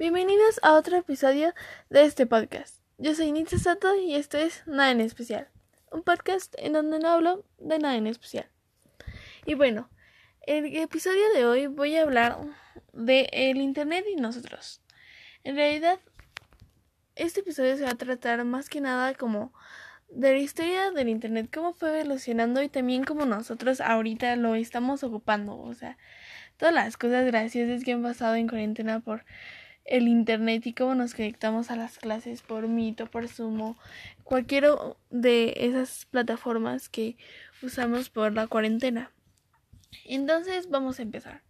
Bienvenidos a otro episodio de este podcast. Yo soy Nitsa Sato y esto es Nada en Especial, un podcast en donde no hablo de nada en especial. Y bueno, el episodio de hoy voy a hablar de el Internet y nosotros. En realidad, este episodio se va a tratar más que nada como de la historia del Internet, cómo fue evolucionando y también cómo nosotros ahorita lo estamos ocupando. O sea, todas las cosas graciosas que han pasado en cuarentena por el internet y cómo nos conectamos a las clases por Meet o por Sumo, cualquiera de esas plataformas que usamos por la cuarentena. Entonces vamos a empezar.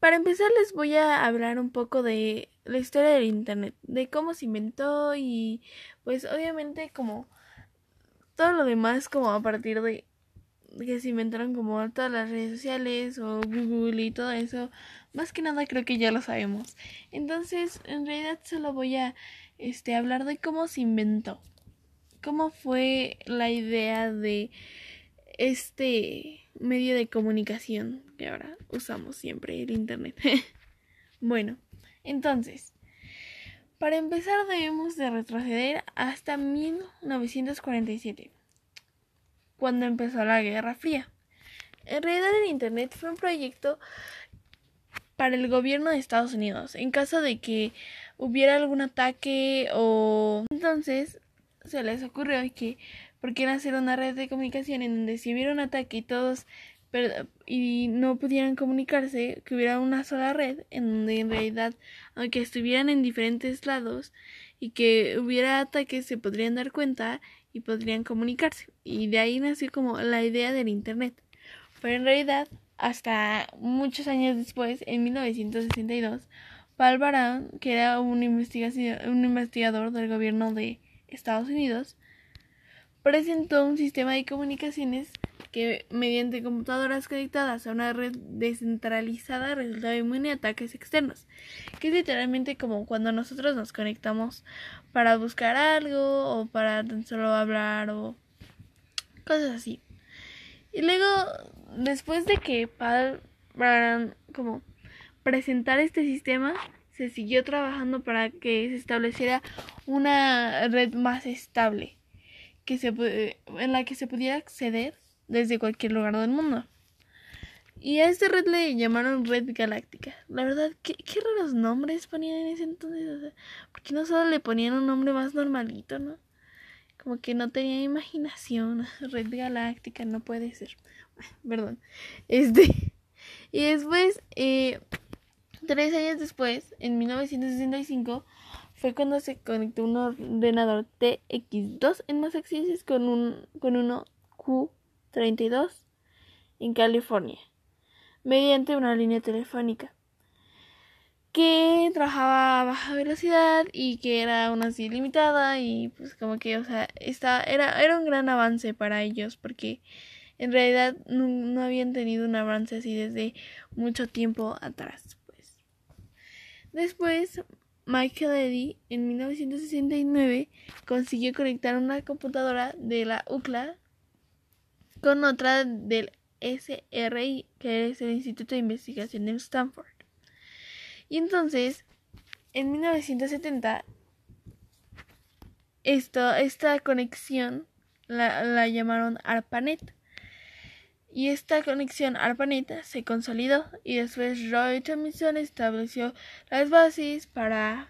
Para empezar les voy a hablar un poco de la historia del internet, de cómo se inventó y pues obviamente como todo lo demás como a partir de que se inventaron como todas las redes sociales o Google y todo eso, más que nada creo que ya lo sabemos. Entonces, en realidad solo voy a este hablar de cómo se inventó. Cómo fue la idea de este medio de comunicación que ahora usamos siempre, el internet. bueno, entonces, para empezar debemos de retroceder hasta 1947 cuando empezó la Guerra Fría. En realidad el Internet fue un proyecto para el gobierno de Estados Unidos. En caso de que hubiera algún ataque o... Entonces se les ocurrió que por qué hacer una red de comunicación en donde si hubiera un ataque y todos y no pudieran comunicarse, que hubiera una sola red en donde en realidad, aunque estuvieran en diferentes lados y que hubiera ataques, se podrían dar cuenta y podrían comunicarse. Y de ahí nació como la idea del Internet. Pero en realidad, hasta muchos años después, en 1962, Paul Baran, que era un, un investigador del gobierno de Estados Unidos, presentó un sistema de comunicaciones que mediante computadoras conectadas a una red descentralizada resultaba inmune a ataques externos, que es literalmente como cuando nosotros nos conectamos para buscar algo o para tan solo hablar o cosas así. Y luego, después de que para como presentar este sistema, se siguió trabajando para que se estableciera una red más estable que se, en la que se pudiera acceder desde cualquier lugar del mundo. Y a esta red le llamaron Red Galáctica. La verdad, qué, qué raros nombres ponían en ese entonces. O sea, porque no solo le ponían un nombre más normalito, ¿no? Como que no tenía imaginación. Red Galáctica, no puede ser. Perdón. Este. Y después, eh, tres años después, en 1965, fue cuando se conectó un ordenador TX2 en Massachusetts con un con uno Q 32 en California, mediante una línea telefónica que trabajaba a baja velocidad y que era aún así limitada y pues como que, o sea, era, era un gran avance para ellos porque en realidad no, no habían tenido un avance así desde mucho tiempo atrás. Pues. Después, Michael Eddy en 1969 consiguió conectar una computadora de la UCLA con otra del SRI, que es el Instituto de Investigación de Stanford. Y entonces, en 1970, esto, esta conexión la, la llamaron ARPANET. Y esta conexión ARPANET se consolidó y después Roy Thomson estableció las bases para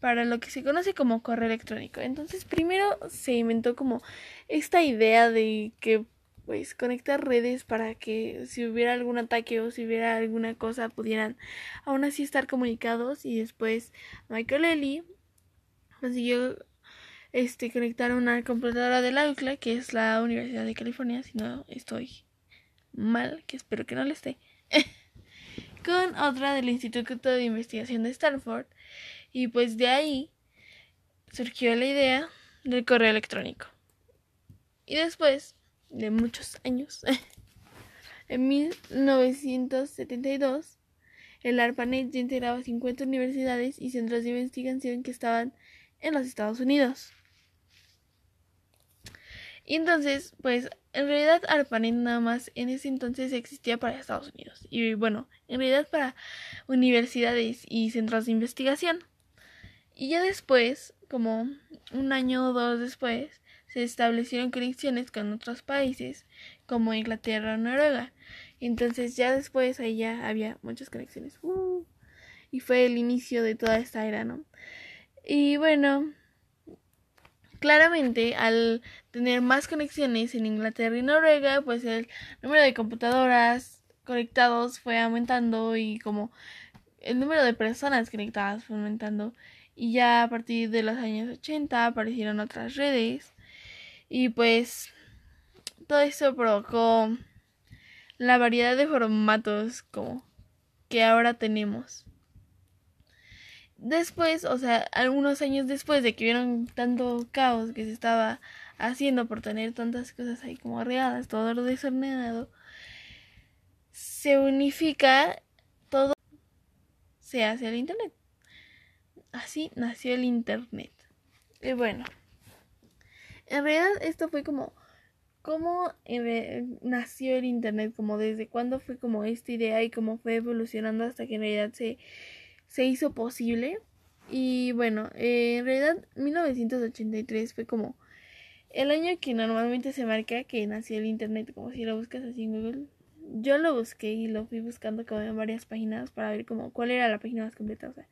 para lo que se conoce como correo electrónico. Entonces, primero se inventó como esta idea de que pues conectar redes para que si hubiera algún ataque o si hubiera alguna cosa pudieran aún así estar comunicados y después Michael Ellie consiguió este conectar una computadora de la UCLA que es la Universidad de California si no estoy mal que espero que no lo esté con otra del Instituto de Investigación de Stanford. Y pues de ahí surgió la idea del correo electrónico. Y después de muchos años. en 1972, el ARPANET ya integraba 50 universidades y centros de investigación que estaban en los Estados Unidos. Y entonces, pues, en realidad ARPANET nada más en ese entonces existía para Estados Unidos. Y bueno, en realidad para universidades y centros de investigación. Y ya después, como un año o dos después, se establecieron conexiones con otros países como Inglaterra o Noruega. Entonces ya después ahí ya había muchas conexiones. Uh, y fue el inicio de toda esta era, ¿no? Y bueno, claramente al tener más conexiones en Inglaterra y Noruega, pues el número de computadoras conectados fue aumentando y como el número de personas conectadas fue aumentando. Y ya a partir de los años 80 aparecieron otras redes y pues todo eso provocó la variedad de formatos como que ahora tenemos. Después, o sea, algunos años después de que vieron tanto caos que se estaba haciendo por tener tantas cosas ahí como arregladas, todo lo desordenado, se unifica todo, se hace el Internet. Así nació el Internet. Y bueno, en realidad esto fue como cómo nació el internet, como desde cuándo fue como esta idea y cómo fue evolucionando hasta que en realidad se, se hizo posible. Y bueno, eh, en realidad 1983 fue como el año que normalmente se marca que nació el internet, como si lo buscas así en Google. Yo lo busqué y lo fui buscando como en varias páginas para ver como cuál era la página más completa. O sea,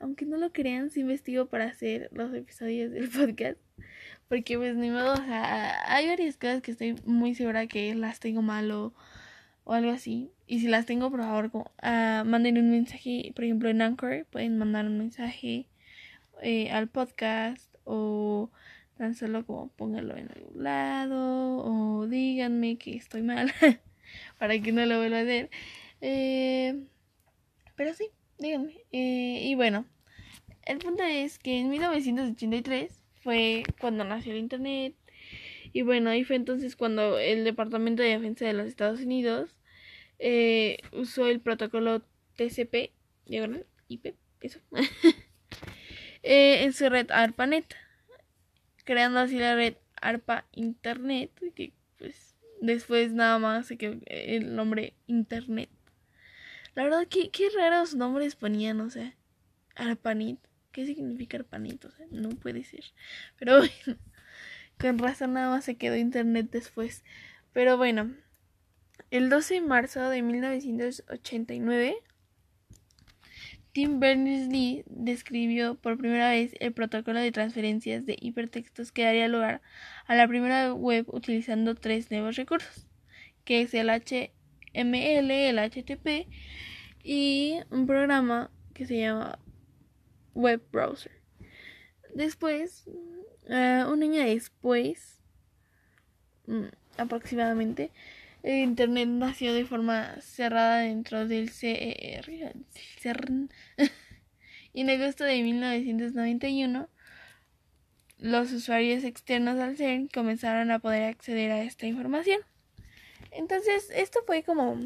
aunque no lo crean, sí investigo para hacer los episodios del podcast. Porque pues ni modo, o sea, hay varias cosas que estoy muy segura que las tengo mal o, algo así. Y si las tengo, por favor, uh, manden un mensaje, por ejemplo, en Anchor, pueden mandar un mensaje eh, al podcast o tan solo como pónganlo en algún lado o díganme que estoy mal para que no lo vuelva a hacer. Eh, pero sí, díganme. Eh, y bueno, el punto es que en 1983 fue cuando nació el Internet. Y bueno, ahí fue entonces cuando el Departamento de Defensa de los Estados Unidos eh, usó el protocolo TCP, diagonal, IP, eso, eh, en su red ARPANET, creando así la red ARPA Internet, que pues después nada más se quedó el nombre Internet. La verdad, qué, qué raros nombres ponían, o sea, ARPANET. ¿Qué significa panito? no puede ser. Pero bueno, con razón nada más se quedó internet después. Pero bueno, el 12 de marzo de 1989, Tim Berners-Lee describió por primera vez el protocolo de transferencias de hipertextos que daría lugar a la primera web utilizando tres nuevos recursos, que es el HTML, el HTTP y un programa que se llama web browser. Después, uh, un año después, mm, aproximadamente, Internet nació de forma cerrada dentro del CER. y en agosto de 1991, los usuarios externos al CERN comenzaron a poder acceder a esta información. Entonces, esto fue como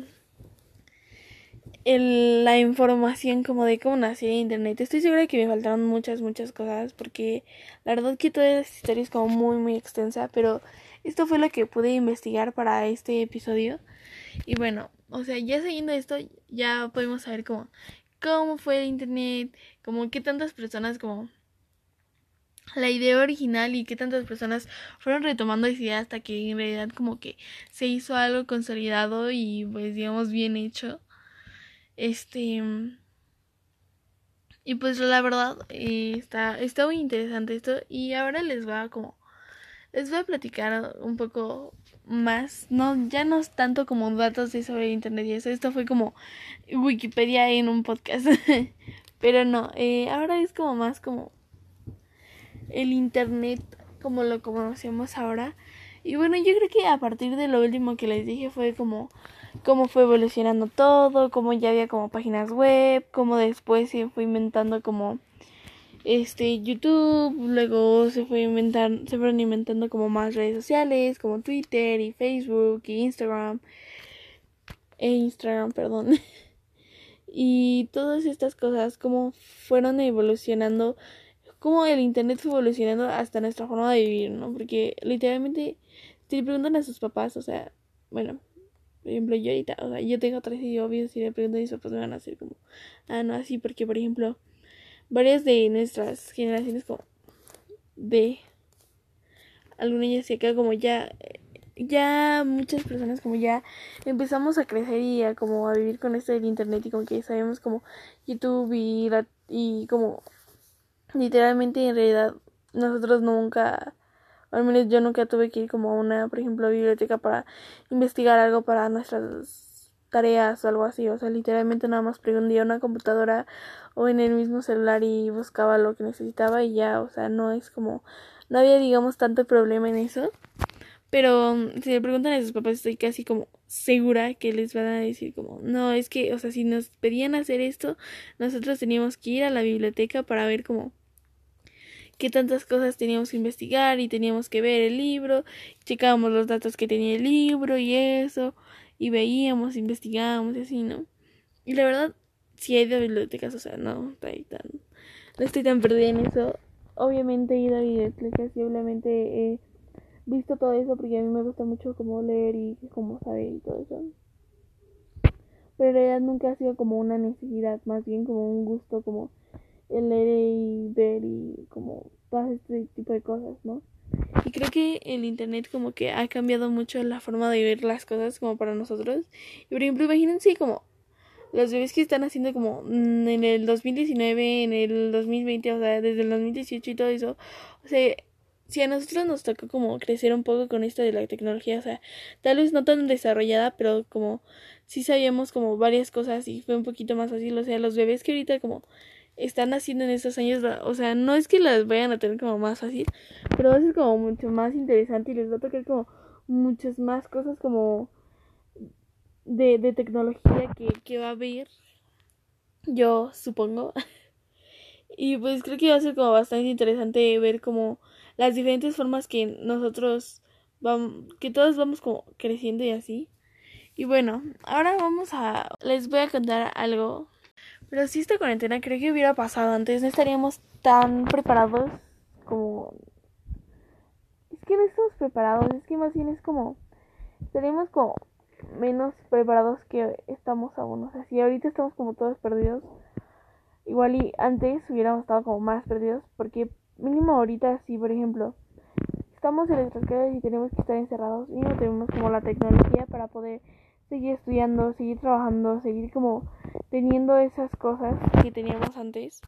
el, la información como de cómo nació internet. Estoy segura que me faltaron muchas, muchas cosas porque la verdad que toda esta historia es como muy, muy extensa, pero esto fue lo que pude investigar para este episodio. Y bueno, o sea, ya siguiendo esto, ya podemos saber cómo, cómo fue el internet, como qué tantas personas como la idea original y qué tantas personas fueron retomando esa idea hasta que en realidad como que se hizo algo consolidado y pues digamos bien hecho. Este. Y pues la verdad eh, está, está muy interesante esto. Y ahora les voy a como. Les voy a platicar un poco más. No, ya no es tanto como datos de sobre internet y eso. Esto fue como Wikipedia en un podcast. Pero no, eh, ahora es como más como el internet como lo conocemos ahora. Y bueno, yo creo que a partir de lo último que les dije fue como cómo fue evolucionando todo, cómo ya había como páginas web, cómo después se fue inventando como este YouTube, luego se fue inventar, se fueron inventando como más redes sociales, como Twitter y Facebook y Instagram e Instagram, perdón. y todas estas cosas como fueron evolucionando cómo el internet fue evolucionando hasta nuestra forma de vivir, ¿no? Porque literalmente, si le preguntan a sus papás, o sea, bueno, por ejemplo, yo ahorita, o sea, yo tengo tres y obvio si le pregunto a mis papás me van a hacer como, ah, no, así, porque por ejemplo, varias de nuestras generaciones como de alguna ya se acá como ya ya muchas personas como ya empezamos a crecer y a como a vivir con esto del internet y como que sabemos como YouTube y y como literalmente en realidad nosotros nunca al menos yo nunca tuve que ir como a una por ejemplo biblioteca para investigar algo para nuestras tareas o algo así. O sea literalmente nada más prendía una computadora o en el mismo celular y buscaba lo que necesitaba y ya o sea no es como no había digamos tanto problema en eso. Pero mm, si le preguntan a sus papás, estoy casi como segura que les van a decir como, no, es que, o sea, si nos pedían hacer esto, nosotros teníamos que ir a la biblioteca para ver como qué tantas cosas teníamos que investigar y teníamos que ver el libro, checábamos los datos que tenía el libro y eso, y veíamos, investigábamos y así, ¿no? Y la verdad, si he ido a bibliotecas, o sea, no no estoy tan perdida en eso. Obviamente he ido a bibliotecas y obviamente he visto todo eso porque a mí me gusta mucho como leer y como saber y todo eso. Pero en realidad nunca ha sido como una necesidad, más bien como un gusto como el leer y ver y como todo este tipo de cosas, ¿no? Y creo que el internet como que ha cambiado mucho la forma de ver las cosas como para nosotros. Y por ejemplo, imagínense como los bebés que están haciendo como mm, en el 2019, en el 2020, o sea, desde el 2018 y todo eso. O sea, si a nosotros nos tocó como crecer un poco con esto de la tecnología, o sea, tal vez no tan desarrollada, pero como sí sabíamos como varias cosas y fue un poquito más fácil, o sea, los bebés que ahorita como están haciendo en estos años, o sea, no es que las vayan a tener como más fácil, pero va a ser como mucho más interesante y les va a tocar como muchas más cosas como de, de tecnología que, que va a haber, yo supongo. y pues creo que va a ser como bastante interesante ver como las diferentes formas que nosotros vamos, que todos vamos como creciendo y así. Y bueno, ahora vamos a, les voy a contar algo. Pero si esta cuarentena creo que hubiera pasado antes, no estaríamos tan preparados como... Es que no estamos preparados, es que más bien es como... Estaríamos como menos preparados que estamos aún. O sea, si ahorita estamos como todos perdidos, igual y antes hubiéramos estado como más perdidos porque mínimo ahorita sí, por ejemplo, estamos en nuestras casas y tenemos que estar encerrados no tenemos como la tecnología para poder seguir estudiando, seguir trabajando, seguir como teniendo esas cosas que teníamos antes.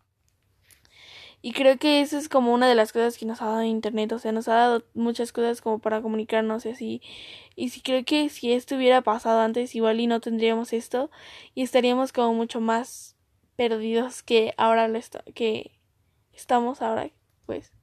Y creo que eso es como una de las cosas que nos ha dado Internet, o sea, nos ha dado muchas cosas como para comunicarnos y así. Y sí creo que si esto hubiera pasado antes, igual y no tendríamos esto y estaríamos como mucho más perdidos que ahora lo que estamos ahora pues.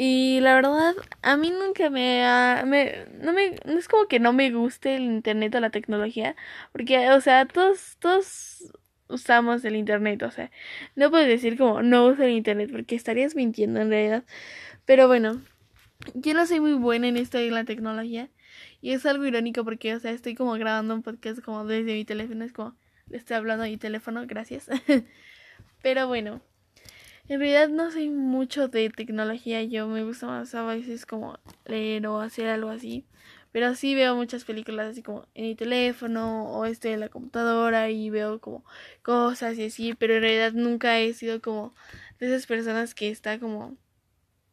Y la verdad, a mí nunca me, ha, me, no me, no es como que no me guste el internet o la tecnología, porque, o sea, todos, todos usamos el internet, o sea, no puedes decir como no uso el internet, porque estarías mintiendo en realidad. Pero bueno, yo no soy muy buena en esto de la tecnología, y es algo irónico porque, o sea, estoy como grabando un podcast como desde mi teléfono, es como, le estoy hablando a mi teléfono, gracias. Pero bueno. En realidad no sé mucho de tecnología, yo me gusta más a veces como leer o hacer algo así. Pero sí veo muchas películas así como en mi teléfono o este en la computadora y veo como cosas y así, pero en realidad nunca he sido como de esas personas que está como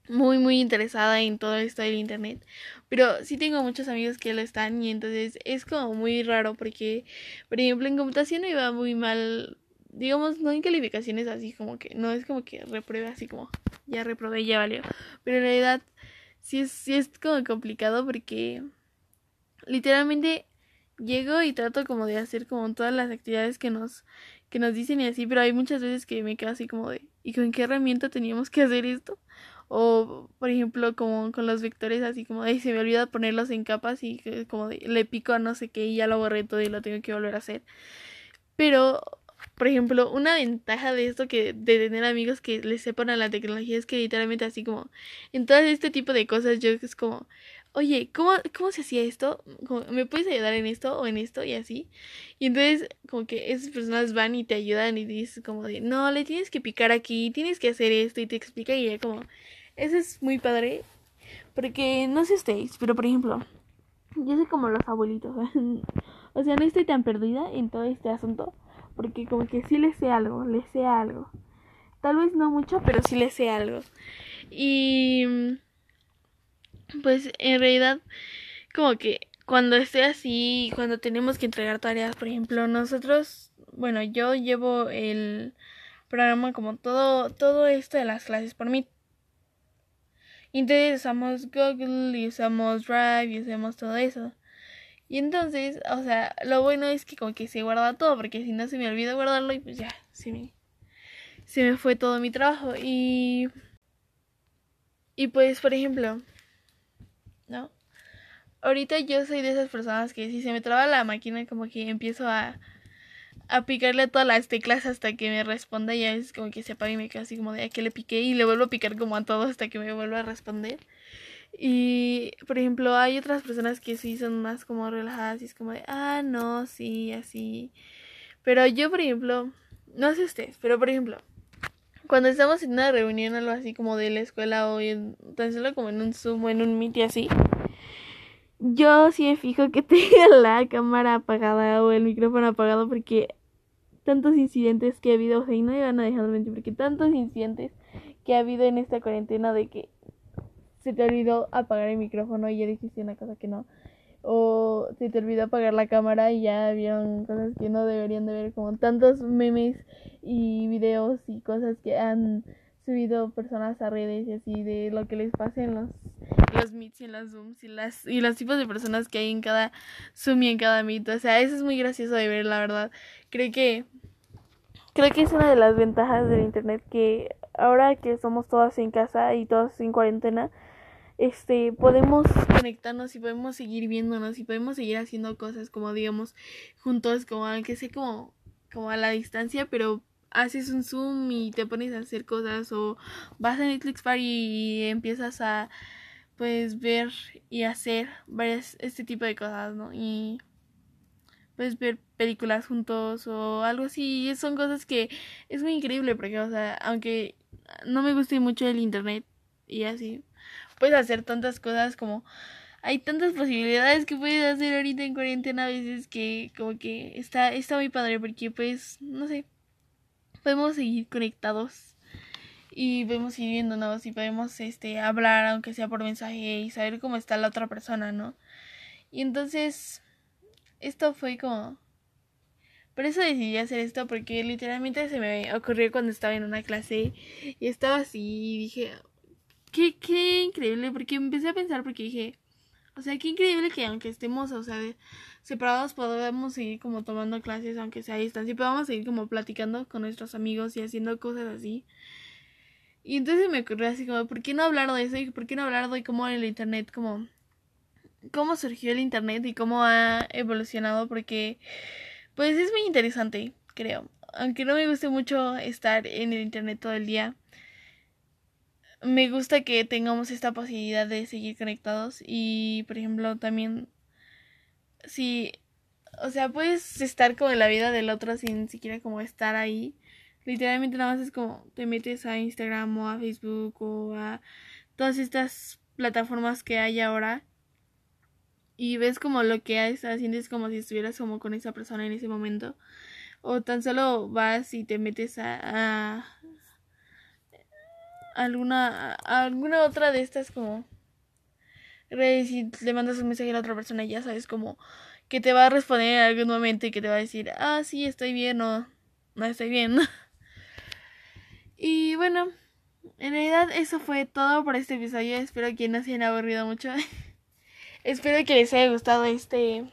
muy muy interesada en todo esto del internet. Pero sí tengo muchos amigos que lo están y entonces es como muy raro porque por ejemplo en computación me iba muy mal digamos, no hay calificaciones así como que, no es como que repruebe así como, ya reprobé, ya valió. Pero en realidad sí es, sí es como complicado porque literalmente llego y trato como de hacer como todas las actividades que nos, que nos dicen y así, pero hay muchas veces que me quedo así como de, ¿y con qué herramienta teníamos que hacer esto? O, por ejemplo, como con los vectores, así como de, se me olvida ponerlos en capas y como de, le pico a no sé qué y ya lo borré todo y lo tengo que volver a hacer. Pero por ejemplo, una ventaja de esto que de tener amigos que les sepan a la tecnología es que literalmente así como en todo este tipo de cosas yo es como oye, ¿cómo, cómo se hacía esto? ¿Me puedes ayudar en esto o en esto y así? Y entonces como que esas personas van y te ayudan y dices como de, no, le tienes que picar aquí, tienes que hacer esto y te explica y ya como, eso es muy padre. Porque no sé ustedes, pero por ejemplo, yo soy como los abuelitos. o sea, no estoy tan perdida en todo este asunto. Porque como que sí le sé algo, le sé algo. Tal vez no mucho, pero sí le sé algo. Y pues en realidad como que cuando esté así, cuando tenemos que entregar tareas, por ejemplo, nosotros, bueno, yo llevo el programa como todo todo esto de las clases por mí. Entonces usamos Google y usamos Drive y usamos todo eso. Y entonces, o sea, lo bueno es que como que se guarda todo, porque si no se me olvida guardarlo y pues ya, se me, se me fue todo mi trabajo. Y, y pues, por ejemplo, ¿no? Ahorita yo soy de esas personas que si se me traba la máquina como que empiezo a, a picarle a todas las teclas hasta que me responda y ya es como que se apaga y me quedo así como de a que le piqué y le vuelvo a picar como a todo hasta que me vuelva a responder. Y, por ejemplo, hay otras personas que sí son más como relajadas y es como de, ah, no, sí, así. Pero yo, por ejemplo, no sé ustedes, pero por ejemplo, cuando estamos en una reunión o algo así como de la escuela o en, tan solo como en un Zoom o en un Meet y así, yo sí me fijo que tenga la cámara apagada o el micrófono apagado porque tantos incidentes que ha habido, o sea, y no van a dejar de mentir porque tantos incidentes que ha habido en esta cuarentena de que se te olvidó apagar el micrófono y ya dijiste una cosa que no. O se te olvidó apagar la cámara y ya vieron cosas que no deberían de ver, como tantos memes y videos y cosas que han subido personas a redes y así de lo que les pasa en los, los meets y en los zooms y las y los tipos de personas que hay en cada zoom y en cada meet. O sea, eso es muy gracioso de ver, la verdad. Creo que creo que es una de las ventajas del internet que ahora que somos todas en casa y todas en cuarentena, este, podemos conectarnos y podemos seguir viéndonos y podemos seguir haciendo cosas como digamos juntos, como aunque sea como, como a la distancia, pero haces un zoom y te pones a hacer cosas o vas a Netflix Party y empiezas a pues ver y hacer varias este tipo de cosas, ¿no? Y pues ver películas juntos o algo así, y son cosas que es muy increíble porque o sea, aunque no me guste mucho el internet y así, puedes hacer tantas cosas como hay tantas posibilidades que puedes hacer ahorita en cuarentena a veces que como que está está muy padre porque pues no sé podemos seguir conectados y podemos seguir viéndonos y podemos este hablar aunque sea por mensaje y saber cómo está la otra persona no y entonces esto fue como por eso decidí hacer esto porque literalmente se me ocurrió cuando estaba en una clase y estaba así y dije qué, qué increíble, porque empecé a pensar, porque dije, o sea, qué increíble que aunque estemos, o sea, separados, podamos seguir como tomando clases, aunque sea a distancia, y podamos seguir como platicando con nuestros amigos y haciendo cosas así. Y entonces me ocurrió así como, ¿por qué no hablar de eso? ¿Y por qué no hablar de cómo el internet, como, cómo surgió el internet y cómo ha evolucionado? Porque, pues es muy interesante, creo. Aunque no me guste mucho estar en el internet todo el día me gusta que tengamos esta posibilidad de seguir conectados y por ejemplo también si o sea puedes estar como en la vida del otro sin siquiera como estar ahí. Literalmente nada más es como te metes a Instagram o a Facebook o a todas estas plataformas que hay ahora y ves como lo que está haciendo es como si estuvieras como con esa persona en ese momento. O tan solo vas y te metes a alguna alguna otra de estas como y le mandas un mensaje a la otra persona y ya sabes como que te va a responder en algún momento y que te va a decir, ah, sí, estoy bien o no estoy bien. y bueno, en realidad eso fue todo por este episodio. Espero que no se hayan aburrido mucho. Espero que les haya gustado este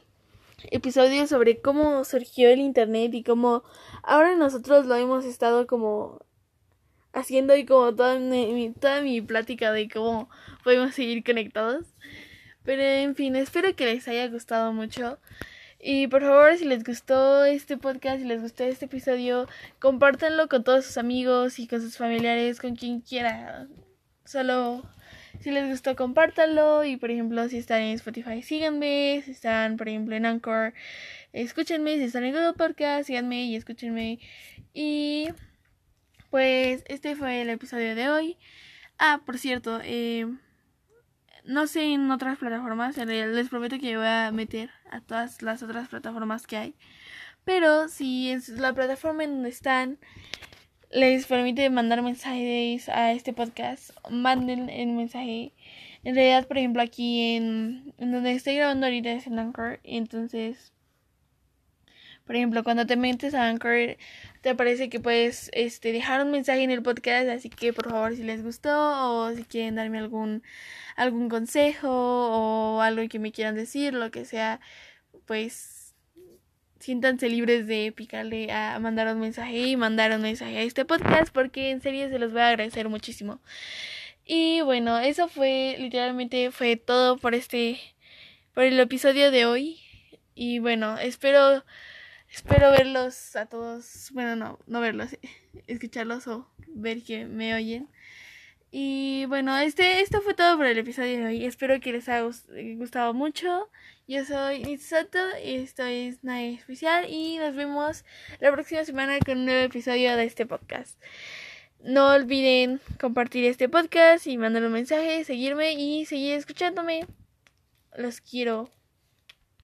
episodio sobre cómo surgió el internet y cómo ahora nosotros lo hemos estado como haciendo y como toda mi, toda mi plática de cómo podemos seguir conectados. Pero en fin, espero que les haya gustado mucho. Y por favor, si les gustó este podcast, si les gustó este episodio, compártanlo con todos sus amigos y con sus familiares, con quien quiera. Solo Si les gustó, compártanlo. Y por ejemplo, si están en Spotify, síganme. Si están, por ejemplo, en Anchor, escúchenme. Si están en Google Podcast, síganme y escúchenme. Y pues este fue el episodio de hoy. Ah, por cierto, eh, no sé en otras plataformas. En les prometo que voy a meter a todas las otras plataformas que hay. Pero si es la plataforma en donde están les permite mandar mensajes a este podcast, manden el mensaje. En realidad, por ejemplo, aquí en, donde estoy grabando ahorita es en Anchor. Entonces, por ejemplo, cuando te metes a Anchor, te parece que puedes este, dejar un mensaje en el podcast. Así que, por favor, si les gustó o si quieren darme algún, algún consejo o algo que me quieran decir, lo que sea, pues siéntanse libres de picarle a mandar un mensaje y mandar un mensaje a este podcast porque en serio se los voy a agradecer muchísimo. Y bueno, eso fue literalmente fue todo por este por el episodio de hoy y bueno, espero espero verlos a todos, bueno, no, no verlos, escucharlos o ver que me oyen. Y bueno, este, esto fue todo por el episodio de hoy. Espero que les haya gustado mucho. Yo soy Nitsato y esto es Night Especial y nos vemos la próxima semana con un nuevo episodio de este podcast. No olviden compartir este podcast y mandar un mensaje, seguirme y seguir escuchándome. Los quiero.